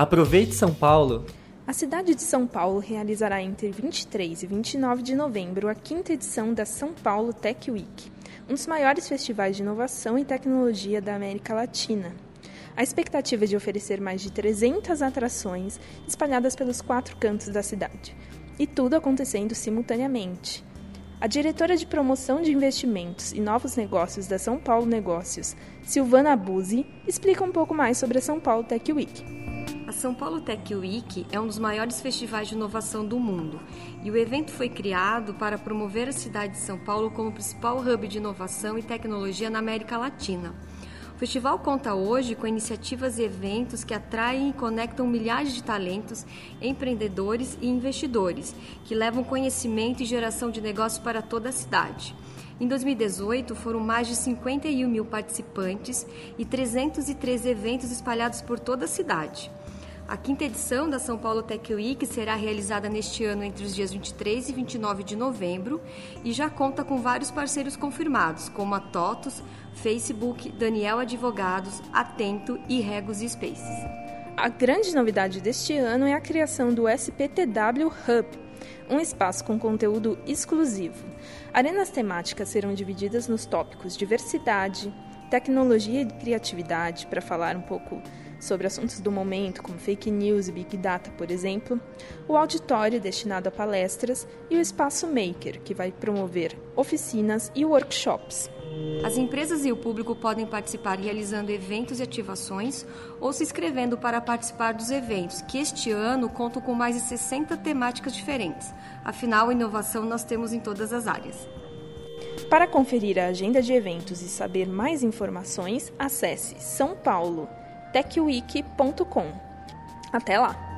Aproveite São Paulo! A cidade de São Paulo realizará entre 23 e 29 de novembro a quinta edição da São Paulo Tech Week, um dos maiores festivais de inovação e tecnologia da América Latina. A expectativa é de oferecer mais de 300 atrações espalhadas pelos quatro cantos da cidade, e tudo acontecendo simultaneamente. A diretora de promoção de investimentos e novos negócios da São Paulo Negócios, Silvana Buzzi, explica um pouco mais sobre a São Paulo Tech Week. São Paulo Tech Week é um dos maiores festivais de inovação do mundo e o evento foi criado para promover a cidade de São Paulo como principal hub de inovação e tecnologia na América Latina. O festival conta hoje com iniciativas e eventos que atraem e conectam milhares de talentos, empreendedores e investidores, que levam conhecimento e geração de negócios para toda a cidade. Em 2018, foram mais de 51 mil participantes e 313 eventos espalhados por toda a cidade. A quinta edição da São Paulo Tech Week será realizada neste ano entre os dias 23 e 29 de novembro e já conta com vários parceiros confirmados, como a TOTUS, Facebook, Daniel Advogados, Atento e Regos Spaces. A grande novidade deste ano é a criação do SPTW Hub, um espaço com conteúdo exclusivo. Arenas temáticas serão divididas nos tópicos diversidade, tecnologia e criatividade, para falar um pouco sobre assuntos do momento, como fake news e big data, por exemplo, o auditório destinado a palestras e o espaço maker, que vai promover oficinas e workshops. As empresas e o público podem participar realizando eventos e ativações ou se inscrevendo para participar dos eventos, que este ano contam com mais de 60 temáticas diferentes. Afinal, inovação nós temos em todas as áreas. Para conferir a agenda de eventos e saber mais informações, acesse São Paulo techweek.com. Até lá!